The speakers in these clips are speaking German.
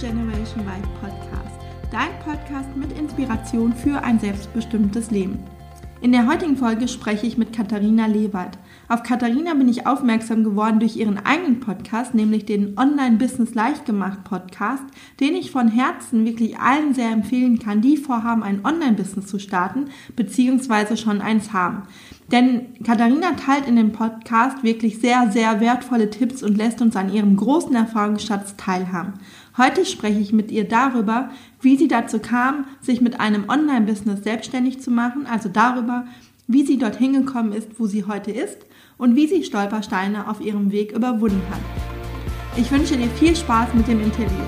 Generation Vibe Podcast, dein Podcast mit Inspiration für ein selbstbestimmtes Leben. In der heutigen Folge spreche ich mit Katharina Lewald. Auf Katharina bin ich aufmerksam geworden durch ihren eigenen Podcast, nämlich den Online-Business leicht gemacht Podcast, den ich von Herzen wirklich allen sehr empfehlen kann, die vorhaben, ein Online-Business zu starten, beziehungsweise schon eins haben. Denn Katharina teilt in dem Podcast wirklich sehr, sehr wertvolle Tipps und lässt uns an ihrem großen Erfahrungsschatz teilhaben. Heute spreche ich mit ihr darüber, wie sie dazu kam, sich mit einem Online-Business selbstständig zu machen, also darüber, wie sie dorthin gekommen ist, wo sie heute ist und wie sie Stolpersteine auf ihrem Weg überwunden hat. Ich wünsche dir viel Spaß mit dem Interview.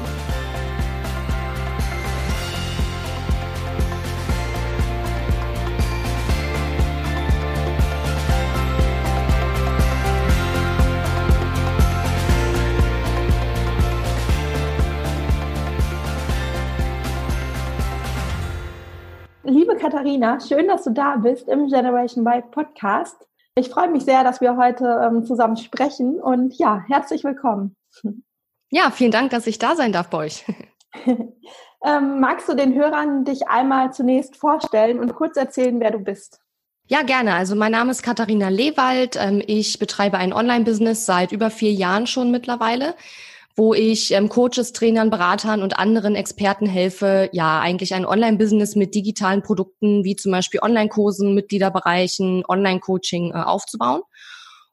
Katharina, schön, dass du da bist im Generation Vibe Podcast. Ich freue mich sehr, dass wir heute ähm, zusammen sprechen und ja, herzlich willkommen. Ja, vielen Dank, dass ich da sein darf bei euch. ähm, magst du den Hörern dich einmal zunächst vorstellen und kurz erzählen, wer du bist? Ja, gerne. Also mein Name ist Katharina Lewald. Ähm, ich betreibe ein Online-Business seit über vier Jahren schon mittlerweile wo ich ähm, Coaches, Trainern, Beratern und anderen Experten helfe, ja, eigentlich ein Online-Business mit digitalen Produkten wie zum Beispiel Online-Kursen, Mitgliederbereichen, Online-Coaching äh, aufzubauen.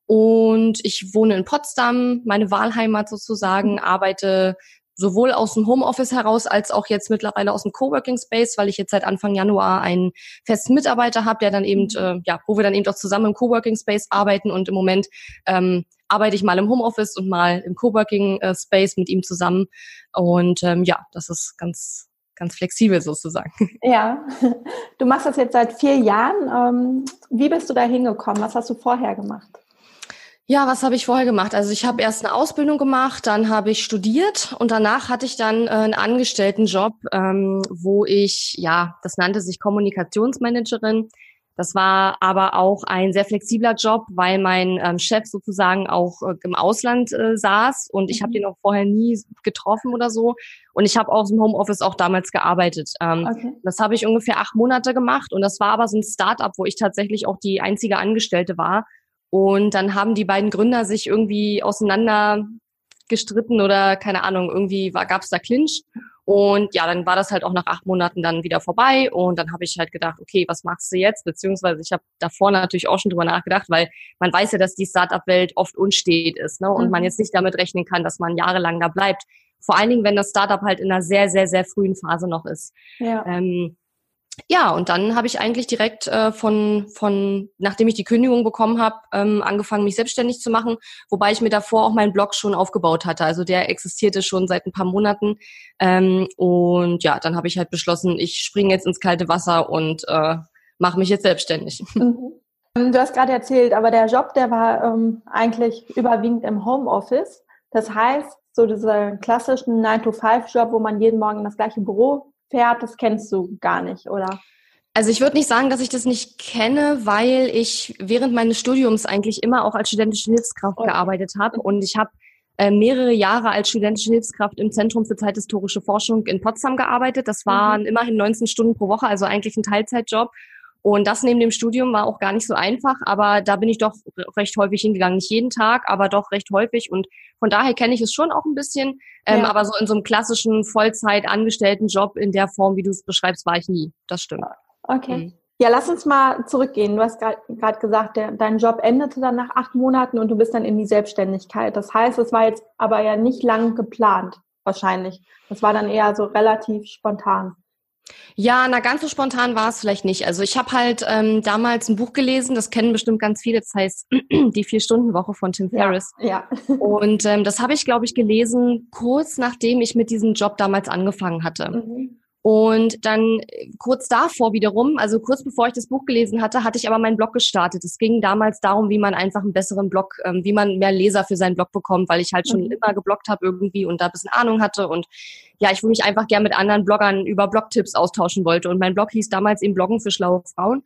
Und ich wohne in Potsdam, meine Wahlheimat sozusagen, arbeite sowohl aus dem Homeoffice heraus als auch jetzt mittlerweile aus dem Coworking Space, weil ich jetzt seit Anfang Januar einen festen Mitarbeiter habe, der dann eben, mhm. äh, ja, wo wir dann eben auch zusammen im Coworking Space arbeiten und im Moment ähm, arbeite ich mal im Homeoffice und mal im Coworking äh, Space mit ihm zusammen und ähm, ja, das ist ganz ganz flexibel sozusagen. Ja, du machst das jetzt seit vier Jahren. Ähm, wie bist du da hingekommen? Was hast du vorher gemacht? Ja, was habe ich vorher gemacht? Also ich habe erst eine Ausbildung gemacht, dann habe ich studiert und danach hatte ich dann äh, einen Angestelltenjob, ähm, wo ich, ja, das nannte sich Kommunikationsmanagerin. Das war aber auch ein sehr flexibler Job, weil mein ähm, Chef sozusagen auch äh, im Ausland äh, saß und ich habe mhm. den auch vorher nie getroffen oder so. Und ich habe aus dem Homeoffice auch damals gearbeitet. Ähm, okay. Das habe ich ungefähr acht Monate gemacht und das war aber so ein Start-up, wo ich tatsächlich auch die einzige Angestellte war und dann haben die beiden Gründer sich irgendwie auseinander gestritten oder keine Ahnung, irgendwie gab es da Clinch. Und ja, dann war das halt auch nach acht Monaten dann wieder vorbei. Und dann habe ich halt gedacht, okay, was machst du jetzt? Beziehungsweise ich habe davor natürlich auch schon drüber nachgedacht, weil man weiß ja, dass die Startup-Welt oft unstet ist ne? und mhm. man jetzt nicht damit rechnen kann, dass man jahrelang da bleibt. Vor allen Dingen, wenn das Startup halt in einer sehr, sehr, sehr frühen Phase noch ist. Ja. Ähm, ja, und dann habe ich eigentlich direkt äh, von, von, nachdem ich die Kündigung bekommen habe, ähm, angefangen, mich selbstständig zu machen, wobei ich mir davor auch meinen Blog schon aufgebaut hatte. Also der existierte schon seit ein paar Monaten. Ähm, und ja, dann habe ich halt beschlossen, ich springe jetzt ins kalte Wasser und äh, mache mich jetzt selbstständig. Mhm. Ähm, du hast gerade erzählt, aber der Job, der war ähm, eigentlich überwiegend im Homeoffice. Das heißt, so dieser klassischen 9-to-5-Job, wo man jeden Morgen in das gleiche Büro fährt, das kennst du gar nicht, oder? Also ich würde nicht sagen, dass ich das nicht kenne, weil ich während meines Studiums eigentlich immer auch als studentische Hilfskraft okay. gearbeitet habe und ich habe äh, mehrere Jahre als studentische Hilfskraft im Zentrum für zeithistorische Forschung in Potsdam gearbeitet. Das waren mhm. immerhin 19 Stunden pro Woche, also eigentlich ein Teilzeitjob. Und das neben dem Studium war auch gar nicht so einfach, aber da bin ich doch recht häufig hingegangen. Nicht jeden Tag, aber doch recht häufig. Und von daher kenne ich es schon auch ein bisschen. Ähm, ja. Aber so in so einem klassischen Vollzeit-Angestellten-Job in der Form, wie du es beschreibst, war ich nie. Das stimmt. Okay. Mhm. Ja, lass uns mal zurückgehen. Du hast gerade gesagt, der, dein Job endete dann nach acht Monaten und du bist dann in die Selbstständigkeit. Das heißt, es war jetzt aber ja nicht lang geplant, wahrscheinlich. Das war dann eher so relativ spontan. Ja, na ganz so spontan war es vielleicht nicht. Also ich habe halt ähm, damals ein Buch gelesen, das kennen bestimmt ganz viele, das heißt Die Vier-Stunden-Woche von Tim Ferriss. Ja. ja. Und ähm, das habe ich, glaube ich, gelesen, kurz nachdem ich mit diesem Job damals angefangen hatte. Mhm. Und dann äh, kurz davor wiederum, also kurz bevor ich das Buch gelesen hatte, hatte ich aber meinen Blog gestartet. Es ging damals darum, wie man einfach einen besseren Blog, ähm, wie man mehr Leser für seinen Blog bekommt, weil ich halt schon mhm. immer gebloggt habe irgendwie und da ein bisschen Ahnung hatte und ja, ich mich einfach gern mit anderen Bloggern über Blogtipps austauschen wollte. Und mein Blog hieß damals eben Bloggen für schlaue Frauen.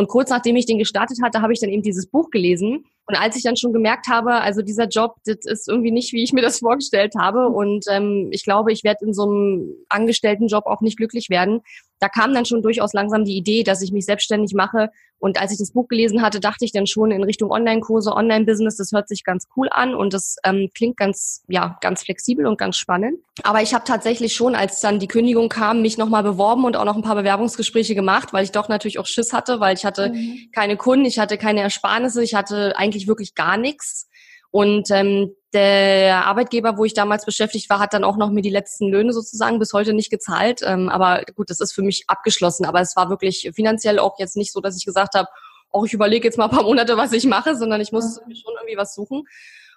Und kurz nachdem ich den gestartet hatte, habe ich dann eben dieses Buch gelesen. Und als ich dann schon gemerkt habe, also dieser Job, das ist irgendwie nicht, wie ich mir das vorgestellt habe. Und ähm, ich glaube, ich werde in so einem Angestelltenjob auch nicht glücklich werden. Da kam dann schon durchaus langsam die Idee, dass ich mich selbstständig mache. Und als ich das Buch gelesen hatte, dachte ich dann schon in Richtung Online-Kurse, Online-Business, das hört sich ganz cool an und das ähm, klingt ganz, ja, ganz flexibel und ganz spannend. Aber ich habe tatsächlich schon, als dann die Kündigung kam, mich nochmal beworben und auch noch ein paar Bewerbungsgespräche gemacht, weil ich doch natürlich auch Schiss hatte, weil ich hatte mhm. keine Kunden, ich hatte keine Ersparnisse, ich hatte eigentlich wirklich gar nichts. Und ähm, der Arbeitgeber, wo ich damals beschäftigt war, hat dann auch noch mir die letzten Löhne sozusagen bis heute nicht gezahlt. Ähm, aber gut, das ist für mich abgeschlossen. Aber es war wirklich finanziell auch jetzt nicht so, dass ich gesagt habe, auch ich überlege jetzt mal ein paar Monate, was ich mache, sondern ich muss mhm. schon irgendwie was suchen.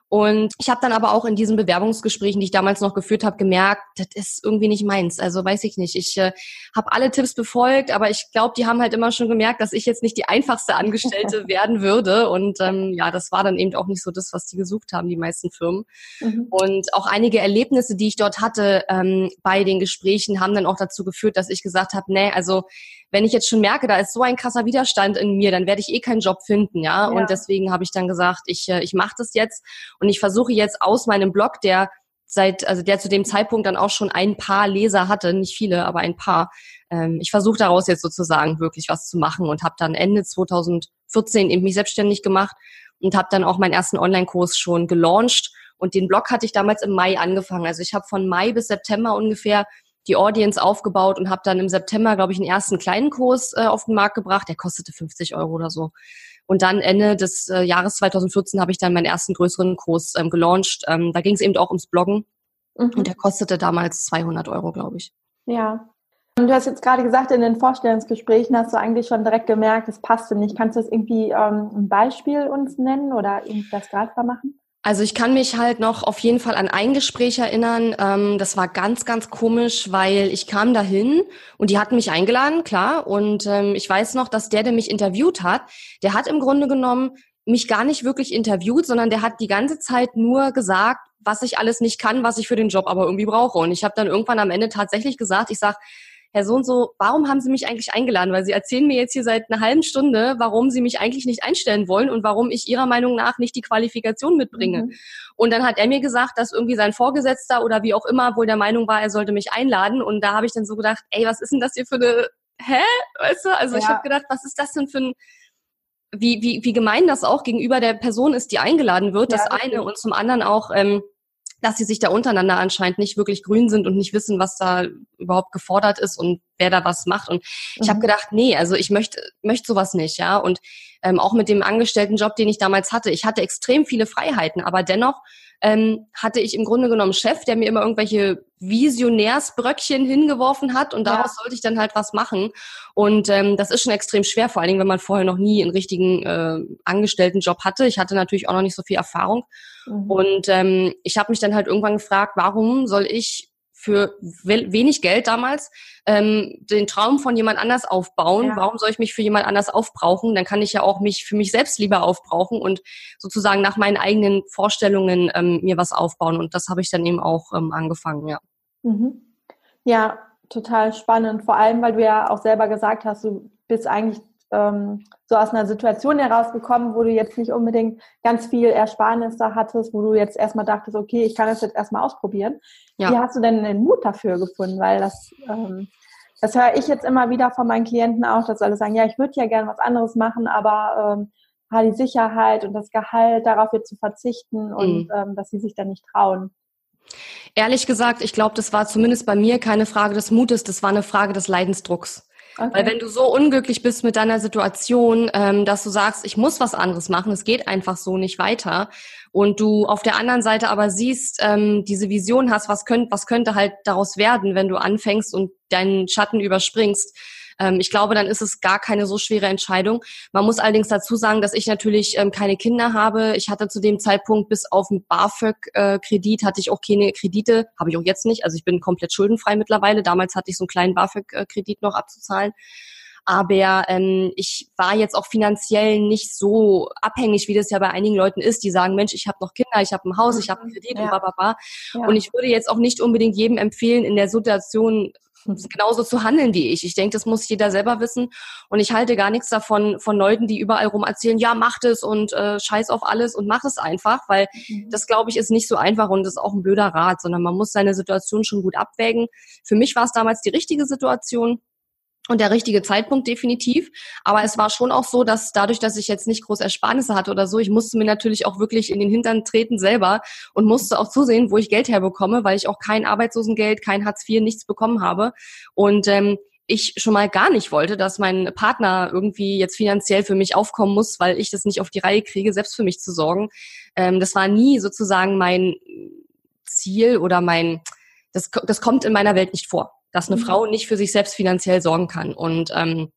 Und ich habe dann aber auch in diesen Bewerbungsgesprächen, die ich damals noch geführt habe, gemerkt, das ist irgendwie nicht meins. Also weiß ich nicht. Ich äh, habe alle Tipps befolgt, aber ich glaube, die haben halt immer schon gemerkt, dass ich jetzt nicht die einfachste Angestellte werden würde. Und ähm, ja, das war dann eben auch nicht so das, was die gesucht haben, die meisten Firmen. Mhm. Und auch einige Erlebnisse, die ich dort hatte ähm, bei den Gesprächen, haben dann auch dazu geführt, dass ich gesagt habe, nee, also wenn ich jetzt schon merke, da ist so ein krasser Widerstand in mir, dann werde ich eh keinen Job finden, ja. ja. Und deswegen habe ich dann gesagt, ich, äh, ich mache das jetzt und ich versuche jetzt aus meinem Blog, der seit, also der zu dem Zeitpunkt dann auch schon ein paar Leser hatte, nicht viele, aber ein paar. Ähm, ich versuche daraus jetzt sozusagen wirklich was zu machen und habe dann Ende 2014 eben mich selbstständig gemacht und habe dann auch meinen ersten Online-Kurs schon gelauncht. Und den Blog hatte ich damals im Mai angefangen. Also ich habe von Mai bis September ungefähr die Audience aufgebaut und habe dann im September, glaube ich, einen ersten kleinen Kurs äh, auf den Markt gebracht. Der kostete 50 Euro oder so. Und dann Ende des äh, Jahres 2014 habe ich dann meinen ersten größeren Kurs ähm, gelauncht. Ähm, da ging es eben auch ums Bloggen. Mhm. Und der kostete damals 200 Euro, glaube ich. Ja. Und du hast jetzt gerade gesagt, in den Vorstellungsgesprächen hast du eigentlich schon direkt gemerkt, es passte nicht. Kannst du das irgendwie ähm, ein Beispiel uns nennen oder irgendwas greifbar machen? Also ich kann mich halt noch auf jeden Fall an ein Gespräch erinnern. Ähm, das war ganz, ganz komisch, weil ich kam dahin und die hatten mich eingeladen, klar. Und ähm, ich weiß noch, dass der, der mich interviewt hat, der hat im Grunde genommen mich gar nicht wirklich interviewt, sondern der hat die ganze Zeit nur gesagt, was ich alles nicht kann, was ich für den Job aber irgendwie brauche. Und ich habe dann irgendwann am Ende tatsächlich gesagt, ich sag, Herr so und so, warum haben Sie mich eigentlich eingeladen? Weil Sie erzählen mir jetzt hier seit einer halben Stunde, warum Sie mich eigentlich nicht einstellen wollen und warum ich Ihrer Meinung nach nicht die Qualifikation mitbringe. Mhm. Und dann hat er mir gesagt, dass irgendwie sein Vorgesetzter oder wie auch immer wohl der Meinung war, er sollte mich einladen. Und da habe ich dann so gedacht, ey, was ist denn das hier für eine, hä? Weißt du? Also ja. ich habe gedacht, was ist das denn für ein, wie, wie, wie gemein das auch gegenüber der Person ist, die eingeladen wird, ja, das eine. Und zum anderen auch, ähm, dass sie sich da untereinander anscheinend nicht wirklich grün sind und nicht wissen, was da überhaupt gefordert ist und wer da was macht. Und ich mhm. habe gedacht, nee, also ich möchte möchte sowas nicht, ja. Und ähm, auch mit dem Angestelltenjob, den ich damals hatte, ich hatte extrem viele Freiheiten, aber dennoch ähm, hatte ich im Grunde genommen einen Chef, der mir immer irgendwelche Visionärsbröckchen hingeworfen hat und daraus ja. sollte ich dann halt was machen. Und ähm, das ist schon extrem schwer, vor allen Dingen, wenn man vorher noch nie einen richtigen äh, Angestelltenjob hatte. Ich hatte natürlich auch noch nicht so viel Erfahrung. Mhm. Und ähm, ich habe mich dann halt irgendwann gefragt, warum soll ich für wenig Geld damals ähm, den Traum von jemand anders aufbauen. Ja. Warum soll ich mich für jemand anders aufbrauchen? Dann kann ich ja auch mich für mich selbst lieber aufbrauchen und sozusagen nach meinen eigenen Vorstellungen ähm, mir was aufbauen. Und das habe ich dann eben auch ähm, angefangen, ja. Mhm. Ja, total spannend. Vor allem, weil du ja auch selber gesagt hast, du bist eigentlich ähm, so aus einer Situation herausgekommen, wo du jetzt nicht unbedingt ganz viel Ersparnis da hattest, wo du jetzt erstmal dachtest, okay, ich kann das jetzt erstmal ausprobieren. Ja. Wie hast du denn den Mut dafür gefunden? Weil das, ähm, das höre ich jetzt immer wieder von meinen Klienten auch, dass alle sagen, ja, ich würde ja gerne was anderes machen, aber ähm, die Sicherheit und das Gehalt, darauf jetzt zu verzichten und mhm. ähm, dass sie sich dann nicht trauen. Ehrlich gesagt, ich glaube, das war zumindest bei mir keine Frage des Mutes, das war eine Frage des Leidensdrucks. Okay. Weil wenn du so unglücklich bist mit deiner Situation, ähm, dass du sagst, ich muss was anderes machen, es geht einfach so nicht weiter, und du auf der anderen Seite aber siehst, ähm, diese Vision hast, was könnte, was könnte halt daraus werden, wenn du anfängst und deinen Schatten überspringst, ähm, ich glaube, dann ist es gar keine so schwere Entscheidung. Man muss allerdings dazu sagen, dass ich natürlich ähm, keine Kinder habe. Ich hatte zu dem Zeitpunkt bis auf den BAföG-Kredit hatte ich auch keine Kredite, habe ich auch jetzt nicht. Also ich bin komplett schuldenfrei mittlerweile. Damals hatte ich so einen kleinen BAföG-Kredit noch abzuzahlen. Aber ähm, ich war jetzt auch finanziell nicht so abhängig, wie das ja bei einigen Leuten ist, die sagen, Mensch, ich habe noch Kinder, ich habe ein Haus, ich habe einen Kredit ja. und bla bla bla. Ja. Und ich würde jetzt auch nicht unbedingt jedem empfehlen, in der Situation genauso zu handeln wie ich. Ich denke, das muss jeder selber wissen. Und ich halte gar nichts davon von Leuten, die überall rum erzählen, ja, mach das und äh, scheiß auf alles und mach es einfach, weil mhm. das, glaube ich, ist nicht so einfach und ist auch ein blöder Rat, sondern man muss seine Situation schon gut abwägen. Für mich war es damals die richtige Situation und der richtige Zeitpunkt definitiv. Aber es war schon auch so, dass dadurch, dass ich jetzt nicht groß Ersparnisse hatte oder so, ich musste mir natürlich auch wirklich in den Hintern treten selber und musste auch zusehen, wo ich Geld herbekomme, weil ich auch kein Arbeitslosengeld, kein Hartz IV, nichts bekommen habe. Und ähm, ich schon mal gar nicht wollte, dass mein Partner irgendwie jetzt finanziell für mich aufkommen muss, weil ich das nicht auf die Reihe kriege, selbst für mich zu sorgen. Ähm, das war nie sozusagen mein Ziel oder mein, das, das kommt in meiner Welt nicht vor dass eine mhm. Frau nicht für sich selbst finanziell sorgen kann. Und ähm,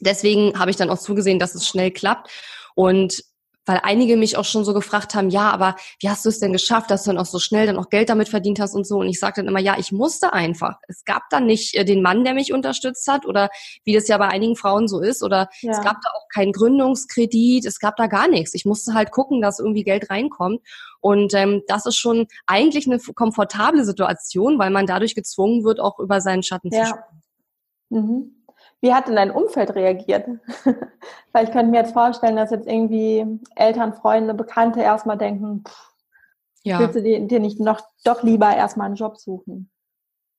deswegen habe ich dann auch zugesehen, dass es schnell klappt. Und weil einige mich auch schon so gefragt haben, ja, aber wie hast du es denn geschafft, dass du dann auch so schnell dann auch Geld damit verdient hast und so. Und ich sagte dann immer, ja, ich musste einfach. Es gab dann nicht äh, den Mann, der mich unterstützt hat oder wie das ja bei einigen Frauen so ist oder ja. es gab da auch keinen Gründungskredit, es gab da gar nichts. Ich musste halt gucken, dass irgendwie Geld reinkommt. Und ähm, das ist schon eigentlich eine komfortable Situation, weil man dadurch gezwungen wird, auch über seinen Schatten ja. zu springen. Mhm. Wie hat denn dein Umfeld reagiert? Weil ich könnte mir jetzt vorstellen, dass jetzt irgendwie Eltern, Freunde, Bekannte erstmal denken, pff, ja. willst du dir, dir nicht noch doch lieber erstmal einen Job suchen?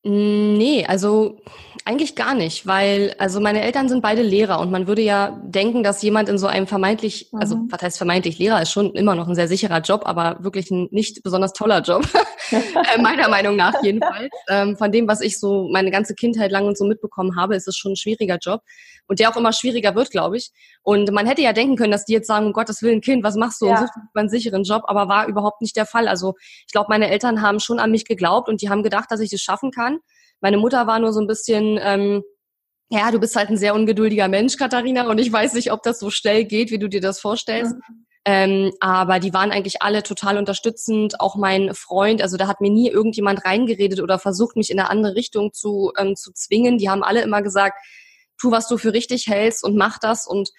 Nee, also eigentlich gar nicht, weil also meine Eltern sind beide Lehrer und man würde ja denken, dass jemand in so einem vermeintlich, also mhm. also was heißt vermeintlich Lehrer ist schon immer noch ein sehr sicherer Job, aber wirklich ein nicht besonders toller Job, äh, meiner Meinung nach jedenfalls. Ähm, von dem, was ich so meine ganze Kindheit lang und so mitbekommen habe, ist es schon ein schwieriger Job und der auch immer schwieriger wird, glaube ich. Und man hätte ja denken können, dass die jetzt sagen, um Gottes Willen, Kind, was machst du? Ja. Und suchst einen sicheren Job, aber war überhaupt nicht der Fall. Also ich glaube, meine Eltern haben schon an mich geglaubt und die haben gedacht, dass ich das schaffen kann. Meine Mutter war nur so ein bisschen, ähm, ja, du bist halt ein sehr ungeduldiger Mensch, Katharina, und ich weiß nicht, ob das so schnell geht, wie du dir das vorstellst. Mhm. Ähm, aber die waren eigentlich alle total unterstützend. Auch mein Freund, also da hat mir nie irgendjemand reingeredet oder versucht, mich in eine andere Richtung zu, ähm, zu zwingen. Die haben alle immer gesagt, tu, was du für richtig hältst und mach das. Und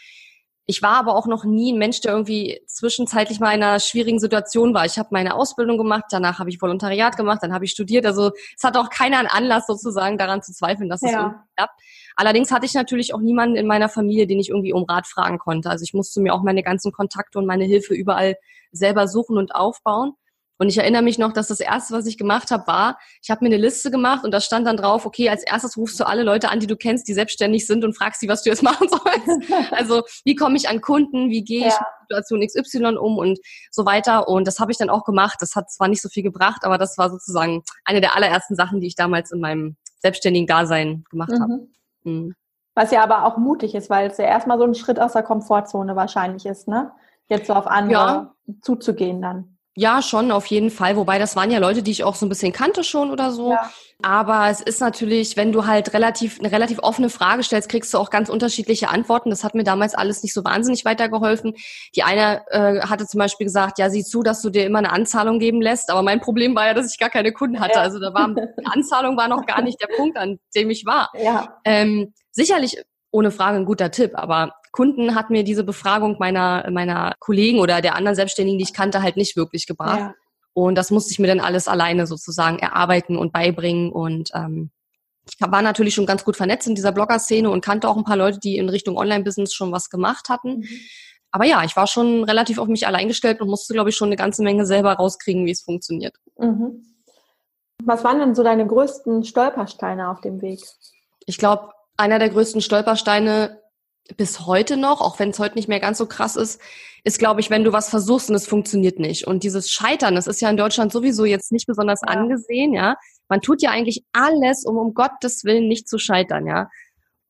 ich war aber auch noch nie ein Mensch, der irgendwie zwischenzeitlich mal in einer schwierigen Situation war. Ich habe meine Ausbildung gemacht, danach habe ich Volontariat gemacht, dann habe ich studiert. Also es hat auch keiner einen Anlass sozusagen daran zu zweifeln, dass es ja. irgendwie klappt. Allerdings hatte ich natürlich auch niemanden in meiner Familie, den ich irgendwie um Rat fragen konnte. Also ich musste mir auch meine ganzen Kontakte und meine Hilfe überall selber suchen und aufbauen. Und ich erinnere mich noch, dass das erste, was ich gemacht habe, war, ich habe mir eine Liste gemacht und da stand dann drauf, okay, als erstes rufst du alle Leute an, die du kennst, die selbstständig sind und fragst sie, was du jetzt machen sollst. also wie komme ich an Kunden, wie gehe ich ja. mit Situation XY um und so weiter. Und das habe ich dann auch gemacht. Das hat zwar nicht so viel gebracht, aber das war sozusagen eine der allerersten Sachen, die ich damals in meinem selbstständigen Dasein gemacht mhm. habe. Mhm. Was ja aber auch mutig ist, weil es ja erstmal so ein Schritt aus der Komfortzone wahrscheinlich ist, ne? Jetzt so auf andere ja. zuzugehen dann. Ja, schon, auf jeden Fall. Wobei das waren ja Leute, die ich auch so ein bisschen kannte schon oder so. Ja. Aber es ist natürlich, wenn du halt relativ, eine relativ offene Frage stellst, kriegst du auch ganz unterschiedliche Antworten. Das hat mir damals alles nicht so wahnsinnig weitergeholfen. Die eine äh, hatte zum Beispiel gesagt, ja, sieh zu, dass du dir immer eine Anzahlung geben lässt. Aber mein Problem war ja, dass ich gar keine Kunden hatte. Ja. Also da war, die Anzahlung war noch gar nicht der Punkt, an dem ich war. Ja. Ähm, sicherlich ohne Frage ein guter Tipp, aber Kunden hat mir diese Befragung meiner, meiner Kollegen oder der anderen Selbstständigen, die ich kannte, halt nicht wirklich gebracht. Ja. Und das musste ich mir dann alles alleine sozusagen erarbeiten und beibringen. Und ähm, ich war natürlich schon ganz gut vernetzt in dieser Blogger-Szene und kannte auch ein paar Leute, die in Richtung Online-Business schon was gemacht hatten. Mhm. Aber ja, ich war schon relativ auf mich allein gestellt und musste, glaube ich, schon eine ganze Menge selber rauskriegen, wie es funktioniert. Mhm. Was waren denn so deine größten Stolpersteine auf dem Weg? Ich glaube, einer der größten Stolpersteine bis heute noch, auch wenn es heute nicht mehr ganz so krass ist, ist, glaube ich, wenn du was versuchst und es funktioniert nicht. Und dieses Scheitern, das ist ja in Deutschland sowieso jetzt nicht besonders ja. angesehen, ja. Man tut ja eigentlich alles, um um Gottes Willen nicht zu scheitern, ja.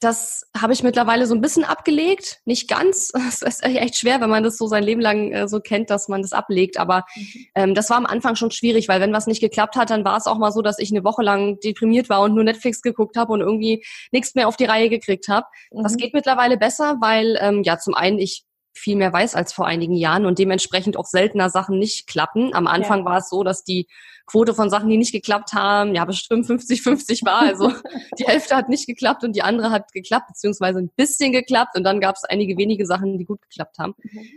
Das habe ich mittlerweile so ein bisschen abgelegt. Nicht ganz. Es ist echt schwer, wenn man das so sein Leben lang äh, so kennt, dass man das ablegt. Aber mhm. ähm, das war am Anfang schon schwierig, weil wenn was nicht geklappt hat, dann war es auch mal so, dass ich eine Woche lang deprimiert war und nur Netflix geguckt habe und irgendwie nichts mehr auf die Reihe gekriegt habe. Mhm. Das geht mittlerweile besser, weil ähm, ja zum einen ich viel mehr weiß als vor einigen Jahren und dementsprechend auch seltener Sachen nicht klappen. Am Anfang ja. war es so, dass die Quote von Sachen, die nicht geklappt haben, ja bestimmt 50-50 war. Also die Hälfte hat nicht geklappt und die andere hat geklappt, beziehungsweise ein bisschen geklappt und dann gab es einige wenige Sachen, die gut geklappt haben. Mhm.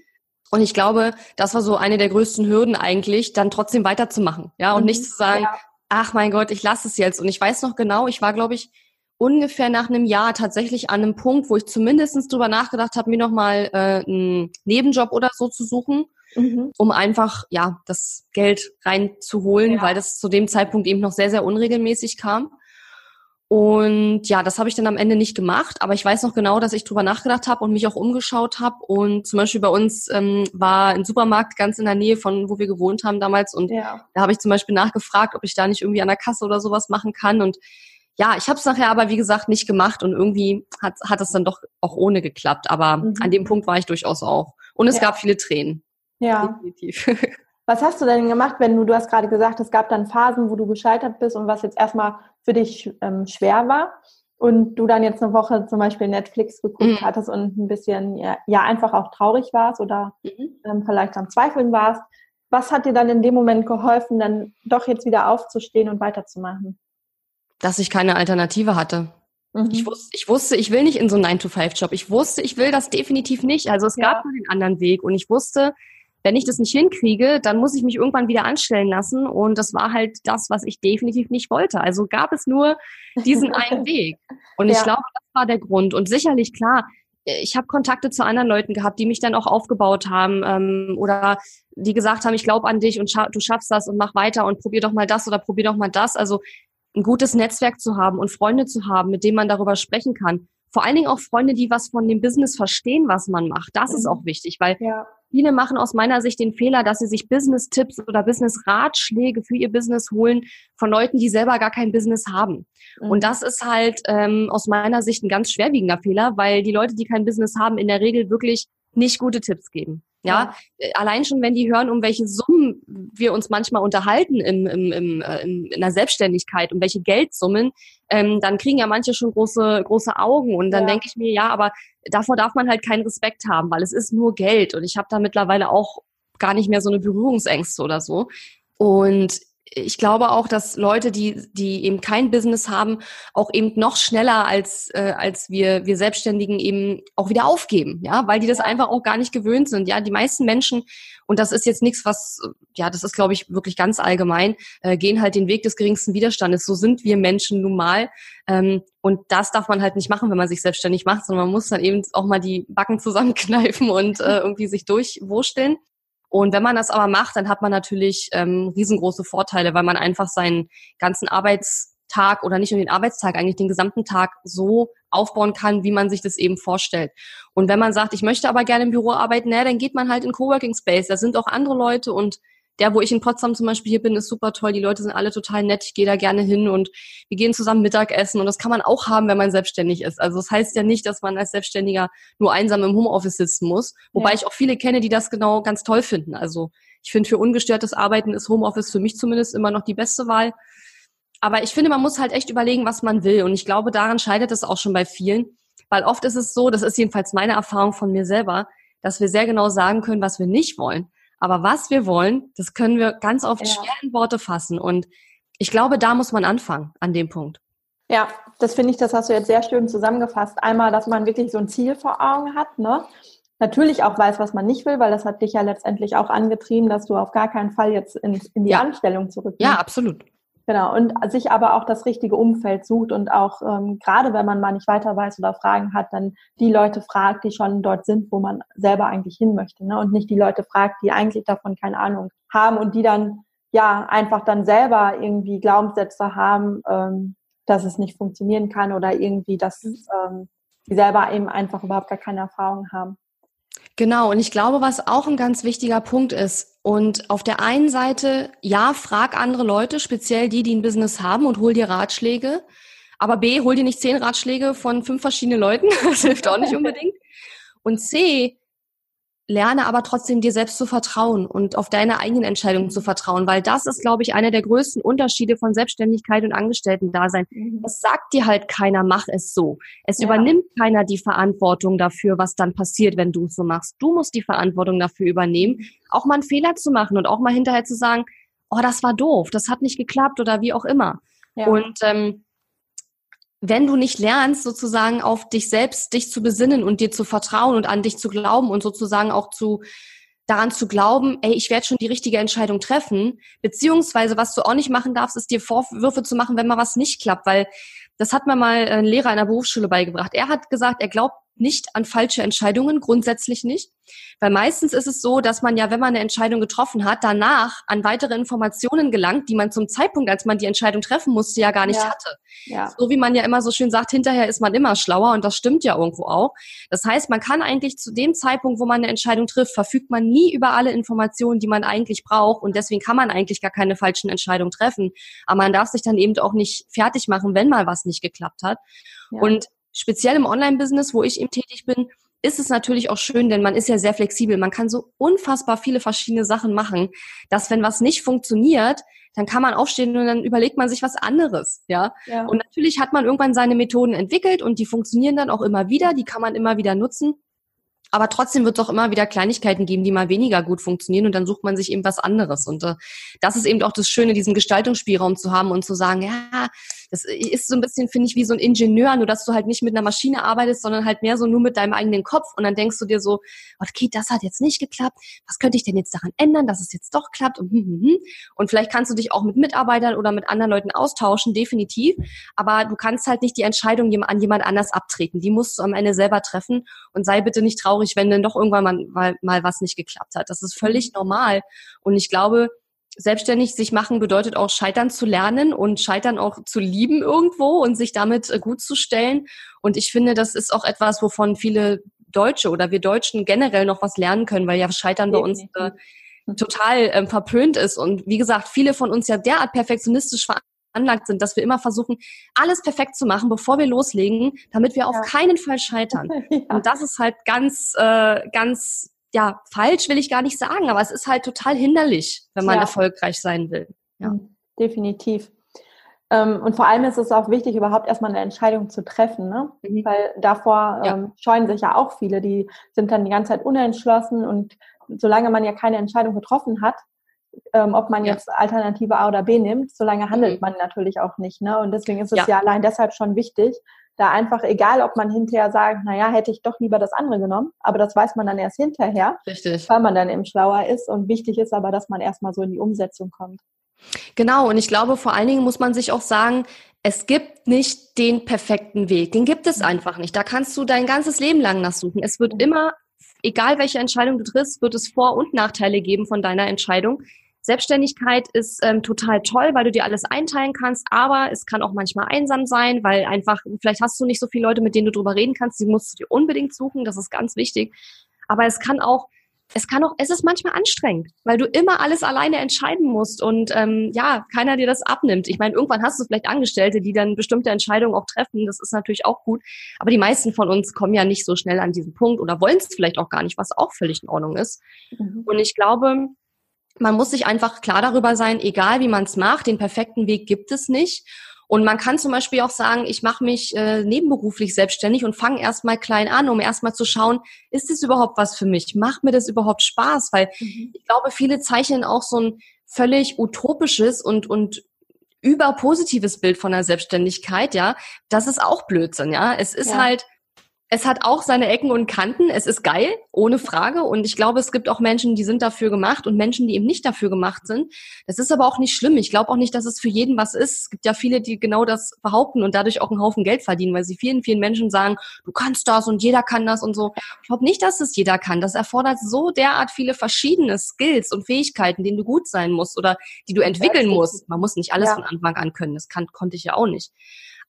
Und ich glaube, das war so eine der größten Hürden eigentlich, dann trotzdem weiterzumachen. Ja, und mhm. nicht zu sagen, ja. ach mein Gott, ich lasse es jetzt. Und ich weiß noch genau, ich war, glaube ich, ungefähr nach einem Jahr tatsächlich an einem Punkt, wo ich zumindestens drüber nachgedacht habe, mir nochmal äh, einen Nebenjob oder so zu suchen, mhm. um einfach ja das Geld reinzuholen, ja. weil das zu dem Zeitpunkt eben noch sehr, sehr unregelmäßig kam. Und ja, das habe ich dann am Ende nicht gemacht, aber ich weiß noch genau, dass ich drüber nachgedacht habe und mich auch umgeschaut habe. Und zum Beispiel bei uns ähm, war ein Supermarkt ganz in der Nähe von wo wir gewohnt haben damals. Und ja. da habe ich zum Beispiel nachgefragt, ob ich da nicht irgendwie an der Kasse oder sowas machen kann. Und ja, ich habe es nachher aber wie gesagt nicht gemacht und irgendwie hat hat es dann doch auch ohne geklappt. Aber mhm. an dem Punkt war ich durchaus auch. Und es ja. gab viele Tränen. Ja. Definitiv. Was hast du denn gemacht, wenn du, du hast gerade gesagt, es gab dann Phasen, wo du gescheitert bist und was jetzt erstmal für dich ähm, schwer war und du dann jetzt eine Woche zum Beispiel Netflix geguckt mhm. hattest und ein bisschen ja, ja einfach auch traurig warst oder mhm. ähm, vielleicht am Zweifeln warst. Was hat dir dann in dem Moment geholfen, dann doch jetzt wieder aufzustehen und weiterzumachen? Dass ich keine Alternative hatte. Mhm. Ich, wusste, ich wusste, ich will nicht in so einen 9-to-5-Job. Ich wusste, ich will das definitiv nicht. Also es ja. gab nur den anderen Weg und ich wusste, wenn ich das nicht hinkriege, dann muss ich mich irgendwann wieder anstellen lassen. Und das war halt das, was ich definitiv nicht wollte. Also gab es nur diesen einen Weg. Und ich ja. glaube, das war der Grund. Und sicherlich, klar, ich habe Kontakte zu anderen Leuten gehabt, die mich dann auch aufgebaut haben ähm, oder die gesagt haben, ich glaube an dich und scha du schaffst das und mach weiter und probier doch mal das oder probier doch mal das. Also ein gutes Netzwerk zu haben und Freunde zu haben, mit denen man darüber sprechen kann. Vor allen Dingen auch Freunde, die was von dem Business verstehen, was man macht. Das mhm. ist auch wichtig, weil ja. Viele machen aus meiner Sicht den Fehler, dass sie sich Business-Tipps oder Business-Ratschläge für ihr Business holen von Leuten, die selber gar kein Business haben. Mhm. Und das ist halt ähm, aus meiner Sicht ein ganz schwerwiegender Fehler, weil die Leute, die kein Business haben, in der Regel wirklich nicht gute Tipps geben. Ja, ja. Äh, allein schon, wenn die hören, um welche Summen wir uns manchmal unterhalten im, im, im, äh, in, in der Selbstständigkeit, um welche Geldsummen, ähm, dann kriegen ja manche schon große, große Augen. Und dann ja. denke ich mir, ja, aber davor darf man halt keinen Respekt haben, weil es ist nur Geld. Und ich habe da mittlerweile auch gar nicht mehr so eine Berührungsängste oder so. Und ich glaube auch, dass Leute, die, die eben kein Business haben, auch eben noch schneller als, äh, als wir, wir Selbstständigen eben auch wieder aufgeben, ja, weil die das einfach auch gar nicht gewöhnt sind. Ja, die meisten Menschen, und das ist jetzt nichts, was, ja, das ist, glaube ich, wirklich ganz allgemein, äh, gehen halt den Weg des geringsten Widerstandes. So sind wir Menschen nun mal. Ähm, und das darf man halt nicht machen, wenn man sich selbstständig macht, sondern man muss dann eben auch mal die Backen zusammenkneifen und äh, irgendwie sich durchwursteln. Und wenn man das aber macht, dann hat man natürlich ähm, riesengroße Vorteile, weil man einfach seinen ganzen Arbeitstag oder nicht nur den Arbeitstag, eigentlich den gesamten Tag so aufbauen kann, wie man sich das eben vorstellt. Und wenn man sagt, ich möchte aber gerne im Büro arbeiten, naja, dann geht man halt in Coworking Space. Da sind auch andere Leute und der, wo ich in Potsdam zum Beispiel hier bin, ist super toll. Die Leute sind alle total nett. Ich gehe da gerne hin und wir gehen zusammen Mittagessen. Und das kann man auch haben, wenn man selbstständig ist. Also das heißt ja nicht, dass man als Selbstständiger nur einsam im Homeoffice sitzen muss. Wobei ja. ich auch viele kenne, die das genau ganz toll finden. Also ich finde, für ungestörtes Arbeiten ist Homeoffice für mich zumindest immer noch die beste Wahl. Aber ich finde, man muss halt echt überlegen, was man will. Und ich glaube, daran scheitert es auch schon bei vielen. Weil oft ist es so, das ist jedenfalls meine Erfahrung von mir selber, dass wir sehr genau sagen können, was wir nicht wollen. Aber was wir wollen, das können wir ganz oft ja. schwer in Worte fassen. Und ich glaube, da muss man anfangen, an dem Punkt. Ja, das finde ich, das hast du jetzt sehr schön zusammengefasst. Einmal, dass man wirklich so ein Ziel vor Augen hat, ne? Natürlich auch weiß, was man nicht will, weil das hat dich ja letztendlich auch angetrieben, dass du auf gar keinen Fall jetzt in, in die ja. Anstellung zurück. Ja, absolut. Genau, und sich aber auch das richtige Umfeld sucht und auch ähm, gerade wenn man mal nicht weiter weiß oder Fragen hat, dann die Leute fragt, die schon dort sind, wo man selber eigentlich hin möchte. Ne? Und nicht die Leute fragt, die eigentlich davon keine Ahnung haben und die dann ja einfach dann selber irgendwie Glaubenssätze haben, ähm, dass es nicht funktionieren kann oder irgendwie, dass mhm. ähm, die selber eben einfach überhaupt gar keine Erfahrung haben. Genau, und ich glaube, was auch ein ganz wichtiger Punkt ist, und auf der einen Seite, ja, frag andere Leute, speziell die, die ein Business haben und hol dir Ratschläge. Aber B, hol dir nicht zehn Ratschläge von fünf verschiedenen Leuten. Das hilft auch nicht unbedingt. Und C, lerne aber trotzdem dir selbst zu vertrauen und auf deine eigenen Entscheidungen zu vertrauen, weil das ist, glaube ich, einer der größten Unterschiede von Selbstständigkeit und Angestellten-Dasein. Mhm. Es sagt dir halt keiner, mach es so. Es ja. übernimmt keiner die Verantwortung dafür, was dann passiert, wenn du es so machst. Du musst die Verantwortung dafür übernehmen, auch mal einen Fehler zu machen und auch mal hinterher zu sagen, oh, das war doof, das hat nicht geklappt oder wie auch immer. Ja. Und ähm, wenn du nicht lernst, sozusagen auf dich selbst, dich zu besinnen und dir zu vertrauen und an dich zu glauben und sozusagen auch zu daran zu glauben, ey, ich werde schon die richtige Entscheidung treffen, beziehungsweise was du auch nicht machen darfst, ist dir Vorwürfe zu machen, wenn mal was nicht klappt, weil das hat mir mal ein Lehrer in der Berufsschule beigebracht. Er hat gesagt, er glaubt nicht an falsche Entscheidungen, grundsätzlich nicht. Weil meistens ist es so, dass man ja, wenn man eine Entscheidung getroffen hat, danach an weitere Informationen gelangt, die man zum Zeitpunkt, als man die Entscheidung treffen musste, ja gar nicht ja. hatte. Ja. So wie man ja immer so schön sagt, hinterher ist man immer schlauer und das stimmt ja irgendwo auch. Das heißt, man kann eigentlich zu dem Zeitpunkt, wo man eine Entscheidung trifft, verfügt man nie über alle Informationen, die man eigentlich braucht und deswegen kann man eigentlich gar keine falschen Entscheidungen treffen. Aber man darf sich dann eben auch nicht fertig machen, wenn mal was nicht geklappt hat. Ja. Und speziell im Online-Business, wo ich eben tätig bin, ist es natürlich auch schön, denn man ist ja sehr flexibel. Man kann so unfassbar viele verschiedene Sachen machen, dass wenn was nicht funktioniert, dann kann man aufstehen und dann überlegt man sich was anderes, ja? ja. Und natürlich hat man irgendwann seine Methoden entwickelt und die funktionieren dann auch immer wieder, die kann man immer wieder nutzen. Aber trotzdem wird es auch immer wieder Kleinigkeiten geben, die mal weniger gut funktionieren und dann sucht man sich eben was anderes. Und äh, das ist eben auch das Schöne, diesen Gestaltungsspielraum zu haben und zu sagen, ja, das ist so ein bisschen, finde ich, wie so ein Ingenieur, nur dass du halt nicht mit einer Maschine arbeitest, sondern halt mehr so nur mit deinem eigenen Kopf. Und dann denkst du dir so, okay, das hat jetzt nicht geklappt. Was könnte ich denn jetzt daran ändern, dass es jetzt doch klappt? Und, hm, hm, hm. und vielleicht kannst du dich auch mit Mitarbeitern oder mit anderen Leuten austauschen, definitiv. Aber du kannst halt nicht die Entscheidung an jemand anders abtreten. Die musst du am Ende selber treffen. Und sei bitte nicht traurig, wenn dann doch irgendwann mal, mal, mal was nicht geklappt hat. Das ist völlig normal. Und ich glaube, selbstständig sich machen bedeutet auch scheitern zu lernen und scheitern auch zu lieben irgendwo und sich damit äh, gut zu stellen. Und ich finde, das ist auch etwas, wovon viele Deutsche oder wir Deutschen generell noch was lernen können, weil ja Scheitern bei uns äh, total ähm, verpönt ist. Und wie gesagt, viele von uns ja derart perfektionistisch veranlagt sind, dass wir immer versuchen, alles perfekt zu machen, bevor wir loslegen, damit wir ja. auf keinen Fall scheitern. ja. Und das ist halt ganz, äh, ganz ja, falsch will ich gar nicht sagen, aber es ist halt total hinderlich, wenn man ja. erfolgreich sein will. Ja. Mhm, definitiv. Ähm, und vor allem ist es auch wichtig, überhaupt erstmal eine Entscheidung zu treffen, ne? Mhm. weil davor ähm, scheuen sich ja auch viele, die sind dann die ganze Zeit unentschlossen und solange man ja keine Entscheidung getroffen hat, ähm, ob man ja. jetzt Alternative A oder B nimmt, solange handelt mhm. man natürlich auch nicht. Ne? Und deswegen ist es ja. ja allein deshalb schon wichtig, da einfach, egal ob man hinterher sagt, naja, hätte ich doch lieber das andere genommen, aber das weiß man dann erst hinterher, Richtig. weil man dann eben schlauer ist. Und wichtig ist aber, dass man erstmal so in die Umsetzung kommt. Genau, und ich glaube, vor allen Dingen muss man sich auch sagen, es gibt nicht den perfekten Weg. Den gibt es einfach nicht. Da kannst du dein ganzes Leben lang nachsuchen. Es wird immer, egal welche Entscheidung du triffst, wird es Vor- und Nachteile geben von deiner Entscheidung. Selbstständigkeit ist ähm, total toll, weil du dir alles einteilen kannst, aber es kann auch manchmal einsam sein, weil einfach, vielleicht hast du nicht so viele Leute, mit denen du drüber reden kannst, die musst du dir unbedingt suchen, das ist ganz wichtig. Aber es kann auch, es kann auch, es ist manchmal anstrengend, weil du immer alles alleine entscheiden musst und ähm, ja, keiner dir das abnimmt. Ich meine, irgendwann hast du vielleicht Angestellte, die dann bestimmte Entscheidungen auch treffen, das ist natürlich auch gut, aber die meisten von uns kommen ja nicht so schnell an diesen Punkt oder wollen es vielleicht auch gar nicht, was auch völlig in Ordnung ist. Mhm. Und ich glaube, man muss sich einfach klar darüber sein, egal wie man es macht, den perfekten Weg gibt es nicht. Und man kann zum Beispiel auch sagen, ich mache mich äh, nebenberuflich selbstständig und fange erstmal klein an, um erstmal zu schauen, ist das überhaupt was für mich? Macht mir das überhaupt Spaß? Weil mhm. ich glaube, viele zeichnen auch so ein völlig utopisches und, und überpositives Bild von der Selbstständigkeit, ja. Das ist auch Blödsinn, ja. Es ist ja. halt, es hat auch seine Ecken und Kanten. Es ist geil, ohne Frage. Und ich glaube, es gibt auch Menschen, die sind dafür gemacht und Menschen, die eben nicht dafür gemacht sind. Das ist aber auch nicht schlimm. Ich glaube auch nicht, dass es für jeden was ist. Es gibt ja viele, die genau das behaupten und dadurch auch einen Haufen Geld verdienen, weil sie vielen, vielen Menschen sagen, du kannst das und jeder kann das und so. Ich glaube nicht, dass es jeder kann. Das erfordert so derart viele verschiedene Skills und Fähigkeiten, denen du gut sein musst oder die du entwickeln musst. Man muss nicht alles ja. von Anfang an können. Das kann, konnte ich ja auch nicht.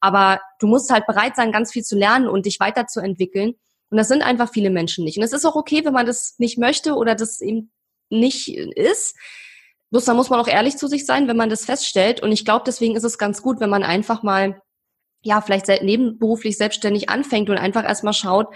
Aber du musst halt bereit sein, ganz viel zu lernen und dich weiterzuentwickeln. Und das sind einfach viele Menschen nicht. Und es ist auch okay, wenn man das nicht möchte oder das eben nicht ist. Bloß da muss man auch ehrlich zu sich sein, wenn man das feststellt. Und ich glaube, deswegen ist es ganz gut, wenn man einfach mal, ja, vielleicht nebenberuflich selbstständig anfängt und einfach erstmal schaut,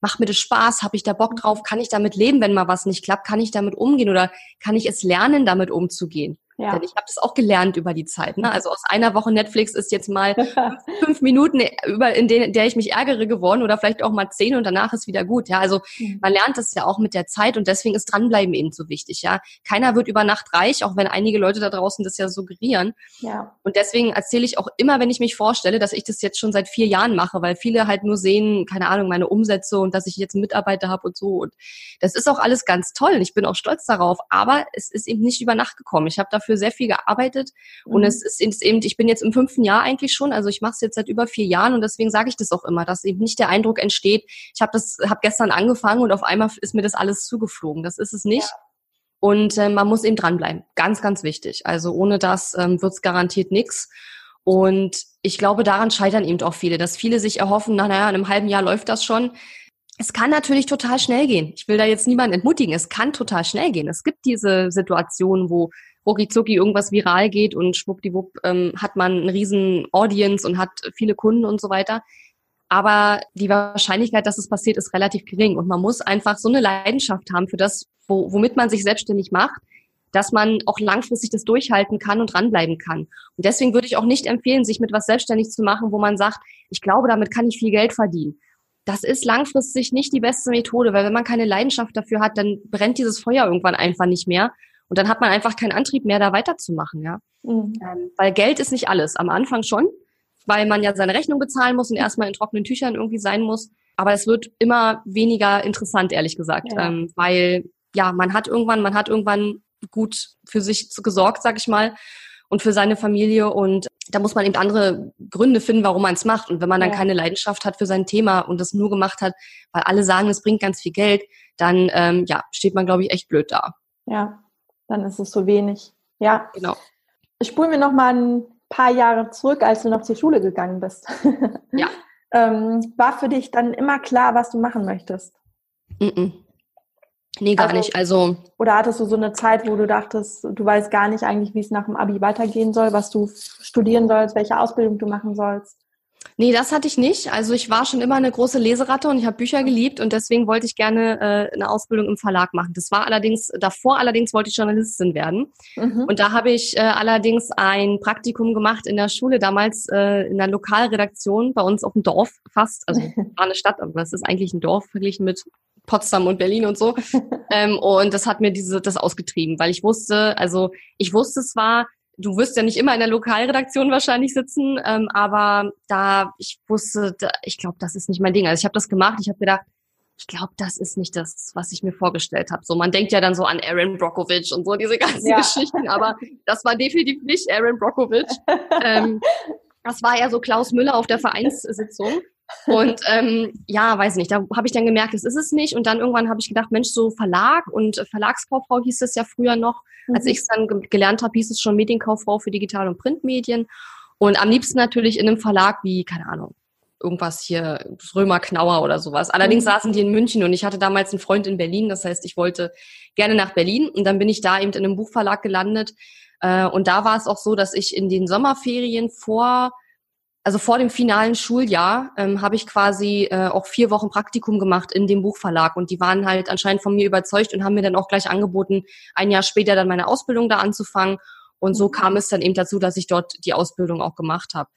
macht mir das Spaß, habe ich da Bock drauf, kann ich damit leben, wenn mal was nicht klappt, kann ich damit umgehen oder kann ich es lernen, damit umzugehen? Ja. Denn ich habe das auch gelernt über die Zeit. Ne? Also aus einer Woche Netflix ist jetzt mal fünf Minuten, über, in, denen, der ich mich ärgere geworden oder vielleicht auch mal zehn und danach ist wieder gut. Ja, also man lernt das ja auch mit der Zeit und deswegen ist dranbleiben eben so wichtig. Ja, keiner wird über Nacht reich, auch wenn einige Leute da draußen das ja suggerieren. Ja. Und deswegen erzähle ich auch immer, wenn ich mich vorstelle, dass ich das jetzt schon seit vier Jahren mache, weil viele halt nur sehen, keine Ahnung, meine Umsätze und dass ich jetzt einen Mitarbeiter habe und so. Und das ist auch alles ganz toll. Ich bin auch stolz darauf. Aber es ist eben nicht über Nacht gekommen. Ich habe da dafür sehr viel gearbeitet mhm. und es ist eben, ich bin jetzt im fünften Jahr eigentlich schon, also ich mache es jetzt seit über vier Jahren und deswegen sage ich das auch immer, dass eben nicht der Eindruck entsteht, ich habe das, habe gestern angefangen und auf einmal ist mir das alles zugeflogen. Das ist es nicht. Ja. Und äh, man muss eben dranbleiben. Ganz, ganz wichtig. Also ohne das ähm, wird es garantiert nichts. Und ich glaube, daran scheitern eben auch viele, dass viele sich erhoffen, na, naja, in einem halben Jahr läuft das schon. Es kann natürlich total schnell gehen. Ich will da jetzt niemanden entmutigen. Es kann total schnell gehen. Es gibt diese Situationen, wo rucki irgendwas viral geht und schwuppdiwupp ähm, hat man einen riesen Audience und hat viele Kunden und so weiter. Aber die Wahrscheinlichkeit, dass es passiert, ist relativ gering. Und man muss einfach so eine Leidenschaft haben für das, wo, womit man sich selbstständig macht, dass man auch langfristig das durchhalten kann und dranbleiben kann. Und deswegen würde ich auch nicht empfehlen, sich mit was selbstständig zu machen, wo man sagt, ich glaube, damit kann ich viel Geld verdienen. Das ist langfristig nicht die beste Methode, weil wenn man keine Leidenschaft dafür hat, dann brennt dieses Feuer irgendwann einfach nicht mehr. Und dann hat man einfach keinen Antrieb mehr, da weiterzumachen, ja. Mhm. Ähm, weil Geld ist nicht alles. Am Anfang schon, weil man ja seine Rechnung bezahlen muss und erstmal in trockenen Tüchern irgendwie sein muss. Aber es wird immer weniger interessant, ehrlich gesagt, ja. ähm, weil ja, man hat irgendwann, man hat irgendwann gut für sich gesorgt, sag ich mal, und für seine Familie. Und da muss man eben andere Gründe finden, warum man es macht. Und wenn man dann ja. keine Leidenschaft hat für sein Thema und das nur gemacht hat, weil alle sagen, es bringt ganz viel Geld, dann ähm, ja, steht man, glaube ich, echt blöd da. Ja, dann ist es so wenig. Ja. Genau. Ich spule mir noch mal ein paar Jahre zurück, als du noch zur Schule gegangen bist. Ja. ähm, war für dich dann immer klar, was du machen möchtest? Mm, -mm. Nee, gar also, nicht. Also. Oder hattest du so eine Zeit, wo du dachtest, du weißt gar nicht eigentlich, wie es nach dem Abi weitergehen soll, was du studieren sollst, welche Ausbildung du machen sollst? Nee, das hatte ich nicht. Also ich war schon immer eine große Leseratte und ich habe Bücher geliebt und deswegen wollte ich gerne äh, eine Ausbildung im Verlag machen. Das war allerdings, davor allerdings wollte ich Journalistin werden. Mhm. Und da habe ich äh, allerdings ein Praktikum gemacht in der Schule, damals äh, in der Lokalredaktion bei uns auf dem Dorf fast. Also war eine Stadt, aber das ist eigentlich ein Dorf verglichen mit Potsdam und Berlin und so. ähm, und das hat mir diese, das ausgetrieben, weil ich wusste, also ich wusste zwar, du wirst ja nicht immer in der Lokalredaktion wahrscheinlich sitzen, ähm, aber da, ich wusste, da, ich glaube, das ist nicht mein Ding. Also ich habe das gemacht, ich habe gedacht, ich glaube, das ist nicht das, was ich mir vorgestellt habe. So, man denkt ja dann so an Aaron Brockovich und so diese ganzen ja. Geschichten, aber das war definitiv nicht Aaron Brockovich. ähm, das war ja so Klaus Müller auf der Vereinssitzung. Und ähm, ja, weiß nicht, da habe ich dann gemerkt, das ist es nicht. Und dann irgendwann habe ich gedacht, Mensch, so Verlag und Verlagskauffrau hieß es ja früher noch. Mhm. Als ich es dann gelernt habe, hieß es schon Medienkauffrau für Digital- und Printmedien. Und am liebsten natürlich in einem Verlag wie, keine Ahnung, irgendwas hier, Römer Knauer oder sowas. Allerdings mhm. saßen die in München und ich hatte damals einen Freund in Berlin. Das heißt, ich wollte gerne nach Berlin. Und dann bin ich da eben in einem Buchverlag gelandet. Äh, und da war es auch so, dass ich in den Sommerferien vor also vor dem finalen Schuljahr ähm, habe ich quasi äh, auch vier Wochen Praktikum gemacht in dem Buchverlag und die waren halt anscheinend von mir überzeugt und haben mir dann auch gleich angeboten, ein Jahr später dann meine Ausbildung da anzufangen. Und so kam es dann eben dazu, dass ich dort die Ausbildung auch gemacht habe.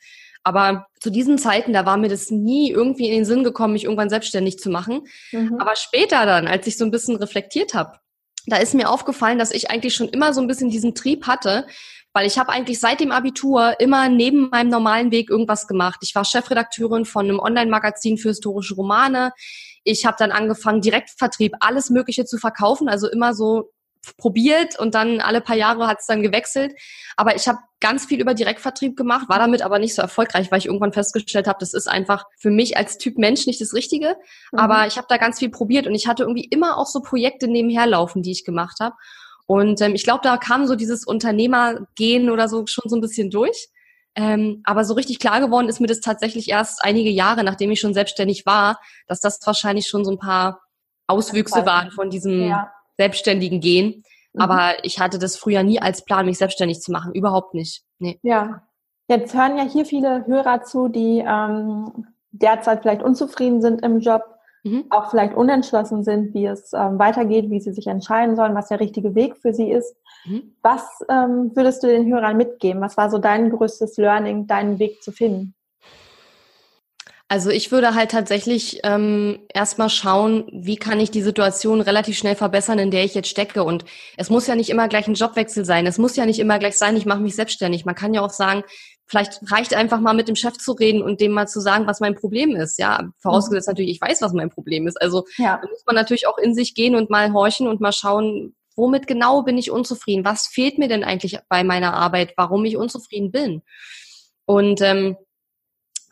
Aber zu diesen Zeiten, da war mir das nie irgendwie in den Sinn gekommen, mich irgendwann selbstständig zu machen. Mhm. Aber später dann, als ich so ein bisschen reflektiert habe, da ist mir aufgefallen, dass ich eigentlich schon immer so ein bisschen diesen Trieb hatte, weil ich habe eigentlich seit dem Abitur immer neben meinem normalen Weg irgendwas gemacht. Ich war Chefredakteurin von einem Online-Magazin für historische Romane. Ich habe dann angefangen, Direktvertrieb, alles Mögliche zu verkaufen, also immer so probiert und dann alle paar Jahre hat es dann gewechselt. Aber ich habe ganz viel über Direktvertrieb gemacht, war damit aber nicht so erfolgreich, weil ich irgendwann festgestellt habe, das ist einfach für mich als Typ Mensch nicht das Richtige. Mhm. Aber ich habe da ganz viel probiert und ich hatte irgendwie immer auch so Projekte nebenher laufen, die ich gemacht habe. Und ähm, ich glaube, da kam so dieses Unternehmergehen oder so schon so ein bisschen durch. Ähm, aber so richtig klar geworden ist mir das tatsächlich erst einige Jahre, nachdem ich schon selbstständig war, dass das wahrscheinlich schon so ein paar Auswüchse waren von diesem ja. selbstständigen Gehen. Mhm. Aber ich hatte das früher nie als Plan, mich selbstständig zu machen. Überhaupt nicht. Nee. Ja. Jetzt hören ja hier viele Hörer zu, die ähm, derzeit vielleicht unzufrieden sind im Job, mhm. auch vielleicht unentschlossen sind, wie es ähm, weitergeht, wie sie sich entscheiden sollen, was der richtige Weg für sie ist. Mhm. Was ähm, würdest du den Hörern mitgeben? Was war so dein größtes Learning, deinen Weg zu finden? Also ich würde halt tatsächlich ähm, erstmal schauen, wie kann ich die Situation relativ schnell verbessern, in der ich jetzt stecke. Und es muss ja nicht immer gleich ein Jobwechsel sein. Es muss ja nicht immer gleich sein, ich mache mich selbstständig. Man kann ja auch sagen, vielleicht reicht einfach mal mit dem Chef zu reden und dem mal zu sagen, was mein Problem ist. Ja, vorausgesetzt mhm. natürlich, ich weiß, was mein Problem ist. Also ja. da muss man natürlich auch in sich gehen und mal horchen und mal schauen, Womit genau bin ich unzufrieden? Was fehlt mir denn eigentlich bei meiner Arbeit, warum ich unzufrieden bin? Und ähm,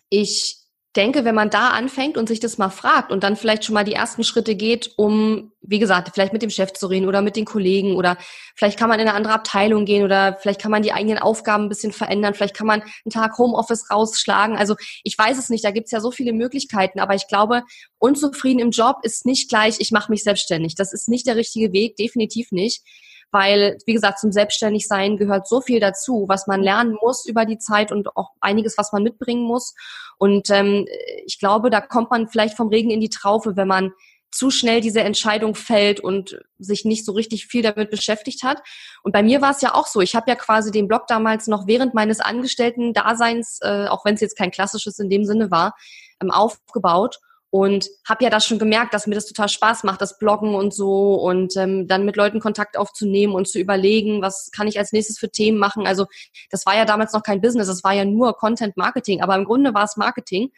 ich denke, wenn man da anfängt und sich das mal fragt und dann vielleicht schon mal die ersten Schritte geht, um, wie gesagt, vielleicht mit dem Chef zu reden oder mit den Kollegen oder vielleicht kann man in eine andere Abteilung gehen oder vielleicht kann man die eigenen Aufgaben ein bisschen verändern, vielleicht kann man einen Tag Homeoffice rausschlagen. Also ich weiß es nicht, da gibt's ja so viele Möglichkeiten, aber ich glaube, unzufrieden im Job ist nicht gleich, ich mache mich selbstständig. Das ist nicht der richtige Weg, definitiv nicht weil, wie gesagt, zum Selbstständigsein gehört so viel dazu, was man lernen muss über die Zeit und auch einiges, was man mitbringen muss. Und ähm, ich glaube, da kommt man vielleicht vom Regen in die Traufe, wenn man zu schnell diese Entscheidung fällt und sich nicht so richtig viel damit beschäftigt hat. Und bei mir war es ja auch so. Ich habe ja quasi den Blog damals noch während meines Angestellten-Daseins, äh, auch wenn es jetzt kein klassisches in dem Sinne war, ähm, aufgebaut und habe ja da schon gemerkt, dass mir das total Spaß macht, das Bloggen und so und ähm, dann mit Leuten Kontakt aufzunehmen und zu überlegen, was kann ich als nächstes für Themen machen. Also das war ja damals noch kein Business, das war ja nur Content Marketing, aber im Grunde war es Marketing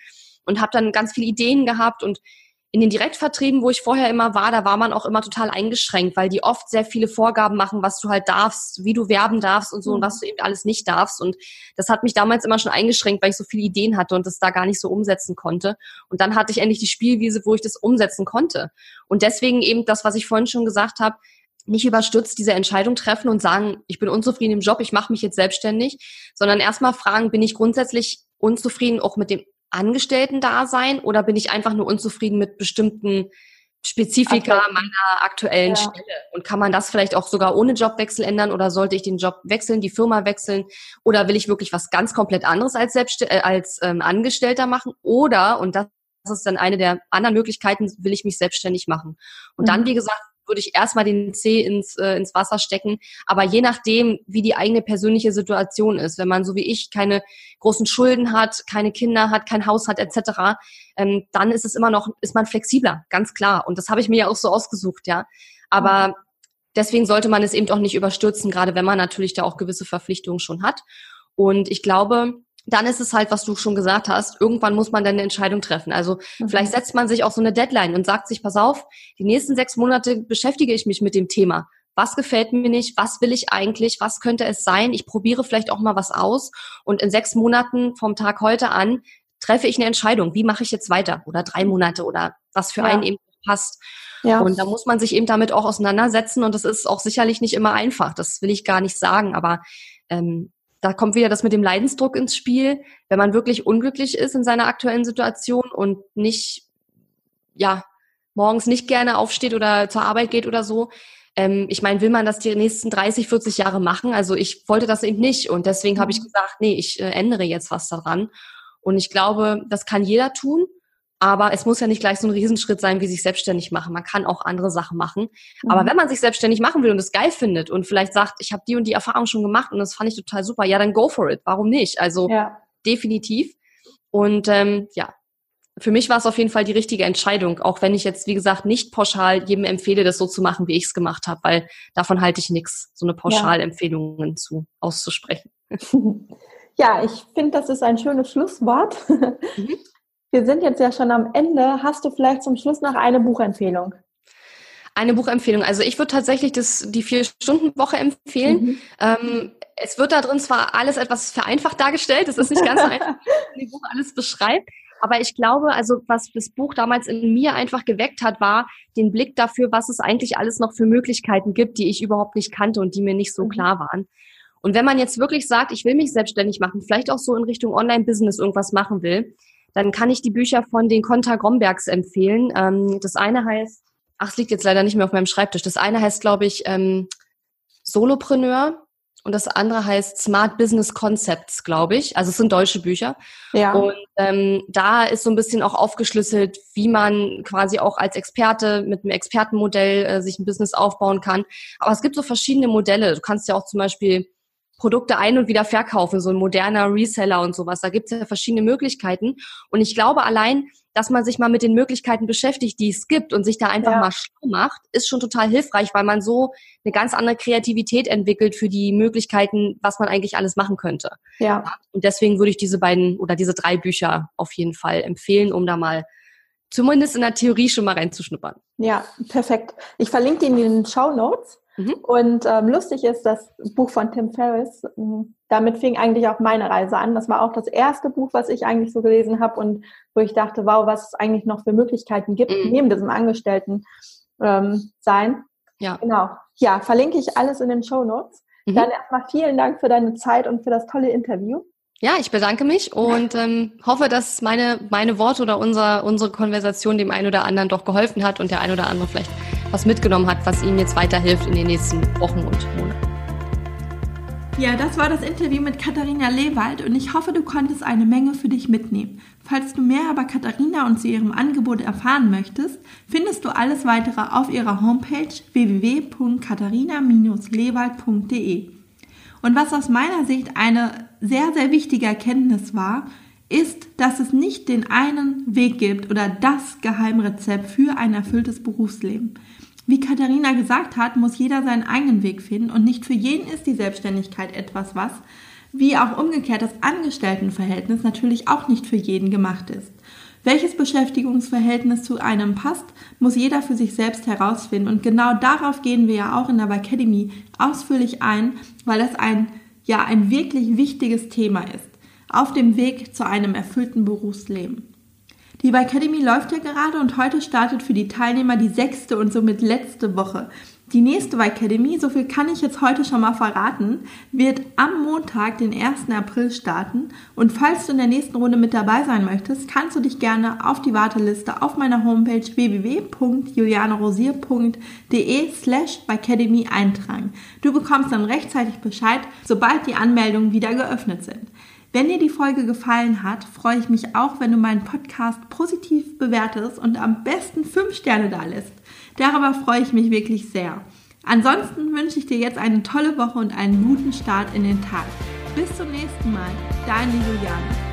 und habe dann ganz viele Ideen gehabt und in den Direktvertrieben, wo ich vorher immer war, da war man auch immer total eingeschränkt, weil die oft sehr viele Vorgaben machen, was du halt darfst, wie du werben darfst und so und mhm. was du eben alles nicht darfst. Und das hat mich damals immer schon eingeschränkt, weil ich so viele Ideen hatte und das da gar nicht so umsetzen konnte. Und dann hatte ich endlich die Spielwiese, wo ich das umsetzen konnte. Und deswegen eben das, was ich vorhin schon gesagt habe, nicht überstürzt diese Entscheidung treffen und sagen, ich bin unzufrieden im Job, ich mache mich jetzt selbstständig, sondern erstmal fragen, bin ich grundsätzlich unzufrieden auch mit dem Angestellten-Dasein oder bin ich einfach nur unzufrieden mit bestimmten Spezifika okay. meiner aktuellen ja. Stelle? Und kann man das vielleicht auch sogar ohne Jobwechsel ändern oder sollte ich den Job wechseln, die Firma wechseln oder will ich wirklich was ganz komplett anderes als, Selbst äh, als ähm, Angestellter machen? Oder, und das ist dann eine der anderen Möglichkeiten, will ich mich selbstständig machen. Und mhm. dann, wie gesagt, würde ich erstmal den Zeh ins, äh, ins Wasser stecken. Aber je nachdem, wie die eigene persönliche Situation ist, wenn man so wie ich keine großen Schulden hat, keine Kinder hat, kein Haus hat etc., ähm, dann ist es immer noch, ist man flexibler, ganz klar. Und das habe ich mir ja auch so ausgesucht, ja. Aber mhm. deswegen sollte man es eben auch nicht überstürzen, gerade wenn man natürlich da auch gewisse Verpflichtungen schon hat. Und ich glaube, dann ist es halt, was du schon gesagt hast, irgendwann muss man dann eine Entscheidung treffen. Also mhm. vielleicht setzt man sich auch so eine Deadline und sagt sich, pass auf, die nächsten sechs Monate beschäftige ich mich mit dem Thema. Was gefällt mir nicht? Was will ich eigentlich? Was könnte es sein? Ich probiere vielleicht auch mal was aus und in sechs Monaten vom Tag heute an treffe ich eine Entscheidung. Wie mache ich jetzt weiter? Oder drei Monate oder was für ja. einen eben passt. Ja. Und da muss man sich eben damit auch auseinandersetzen und das ist auch sicherlich nicht immer einfach. Das will ich gar nicht sagen, aber ähm, da kommt wieder das mit dem Leidensdruck ins Spiel. Wenn man wirklich unglücklich ist in seiner aktuellen Situation und nicht, ja, morgens nicht gerne aufsteht oder zur Arbeit geht oder so. Ähm, ich meine, will man das die nächsten 30, 40 Jahre machen? Also ich wollte das eben nicht und deswegen habe ich mhm. gesagt, nee, ich äh, ändere jetzt was daran. Und ich glaube, das kann jeder tun. Aber es muss ja nicht gleich so ein Riesenschritt sein, wie sich selbstständig machen. Man kann auch andere Sachen machen. Mhm. Aber wenn man sich selbstständig machen will und es geil findet und vielleicht sagt, ich habe die und die Erfahrung schon gemacht und das fand ich total super, ja, dann go for it. Warum nicht? Also ja. definitiv. Und ähm, ja, für mich war es auf jeden Fall die richtige Entscheidung, auch wenn ich jetzt, wie gesagt, nicht pauschal jedem empfehle, das so zu machen, wie ich es gemacht habe, weil davon halte ich nichts, so eine Pauschalempfehlungen ja. zu auszusprechen. Ja, ich finde, das ist ein schönes Schlusswort. Mhm. Wir sind jetzt ja schon am Ende. Hast du vielleicht zum Schluss noch eine Buchempfehlung? Eine Buchempfehlung. Also ich würde tatsächlich das, die Vier-Stunden-Woche empfehlen. Mhm. Ähm, es wird da drin zwar alles etwas vereinfacht dargestellt, es ist nicht ganz so einfach, wie das Buch alles beschreibt. Aber ich glaube, also was das Buch damals in mir einfach geweckt hat, war den Blick dafür, was es eigentlich alles noch für Möglichkeiten gibt, die ich überhaupt nicht kannte und die mir nicht so mhm. klar waren. Und wenn man jetzt wirklich sagt, ich will mich selbstständig machen, vielleicht auch so in Richtung Online-Business irgendwas machen will, dann kann ich die Bücher von den Konta Grombergs empfehlen. Ähm, das eine heißt, ach, es liegt jetzt leider nicht mehr auf meinem Schreibtisch. Das eine heißt, glaube ich, ähm, Solopreneur und das andere heißt Smart Business Concepts, glaube ich. Also es sind deutsche Bücher. Ja. Und ähm, da ist so ein bisschen auch aufgeschlüsselt, wie man quasi auch als Experte mit einem Expertenmodell äh, sich ein Business aufbauen kann. Aber es gibt so verschiedene Modelle. Du kannst ja auch zum Beispiel Produkte ein- und wieder verkaufen, so ein moderner Reseller und sowas. Da gibt es ja verschiedene Möglichkeiten. Und ich glaube allein, dass man sich mal mit den Möglichkeiten beschäftigt, die es gibt und sich da einfach ja. mal schlau macht, ist schon total hilfreich, weil man so eine ganz andere Kreativität entwickelt für die Möglichkeiten, was man eigentlich alles machen könnte. Ja. Und deswegen würde ich diese beiden oder diese drei Bücher auf jeden Fall empfehlen, um da mal zumindest in der Theorie schon mal reinzuschnuppern. Ja, perfekt. Ich verlinke die in den Show Notes. Mhm. Und ähm, lustig ist, das Buch von Tim Ferriss, ähm, damit fing eigentlich auch meine Reise an. Das war auch das erste Buch, was ich eigentlich so gelesen habe und wo ich dachte, wow, was es eigentlich noch für Möglichkeiten gibt, mhm. neben diesem Angestellten ähm, sein. Ja. Genau. Ja, verlinke ich alles in den Show Notes. Mhm. Dann erstmal vielen Dank für deine Zeit und für das tolle Interview. Ja, ich bedanke mich und ähm, hoffe, dass meine, meine Worte oder unser, unsere Konversation dem einen oder anderen doch geholfen hat und der ein oder andere vielleicht was mitgenommen hat, was ihm jetzt weiterhilft in den nächsten Wochen und Monaten. Ja, das war das Interview mit Katharina Lewald und ich hoffe, du konntest eine Menge für dich mitnehmen. Falls du mehr über Katharina und zu ihrem Angebot erfahren möchtest, findest du alles weitere auf ihrer Homepage www.katharina-lewald.de. Und was aus meiner Sicht eine sehr, sehr wichtige Erkenntnis war, ist, dass es nicht den einen Weg gibt oder das Geheimrezept für ein erfülltes Berufsleben. Wie Katharina gesagt hat, muss jeder seinen eigenen Weg finden und nicht für jeden ist die Selbstständigkeit etwas was, wie auch umgekehrt das Angestelltenverhältnis natürlich auch nicht für jeden gemacht ist. Welches Beschäftigungsverhältnis zu einem passt, muss jeder für sich selbst herausfinden. Und genau darauf gehen wir ja auch in der Academy ausführlich ein, weil das ein, ja, ein wirklich wichtiges Thema ist. Auf dem Weg zu einem erfüllten Berufsleben. Die Academy läuft ja gerade und heute startet für die Teilnehmer die sechste und somit letzte Woche. Die nächste Academy, so viel kann ich jetzt heute schon mal verraten, wird am Montag, den 1. April starten. Und falls du in der nächsten Runde mit dabei sein möchtest, kannst du dich gerne auf die Warteliste auf meiner Homepage www.julianerosier.de slash Academy eintragen. Du bekommst dann rechtzeitig Bescheid, sobald die Anmeldungen wieder geöffnet sind. Wenn dir die Folge gefallen hat, freue ich mich auch, wenn du meinen Podcast positiv bewertest und am besten 5 Sterne da lässt. Darüber freue ich mich wirklich sehr. Ansonsten wünsche ich dir jetzt eine tolle Woche und einen guten Start in den Tag. Bis zum nächsten Mal, deine Juliane.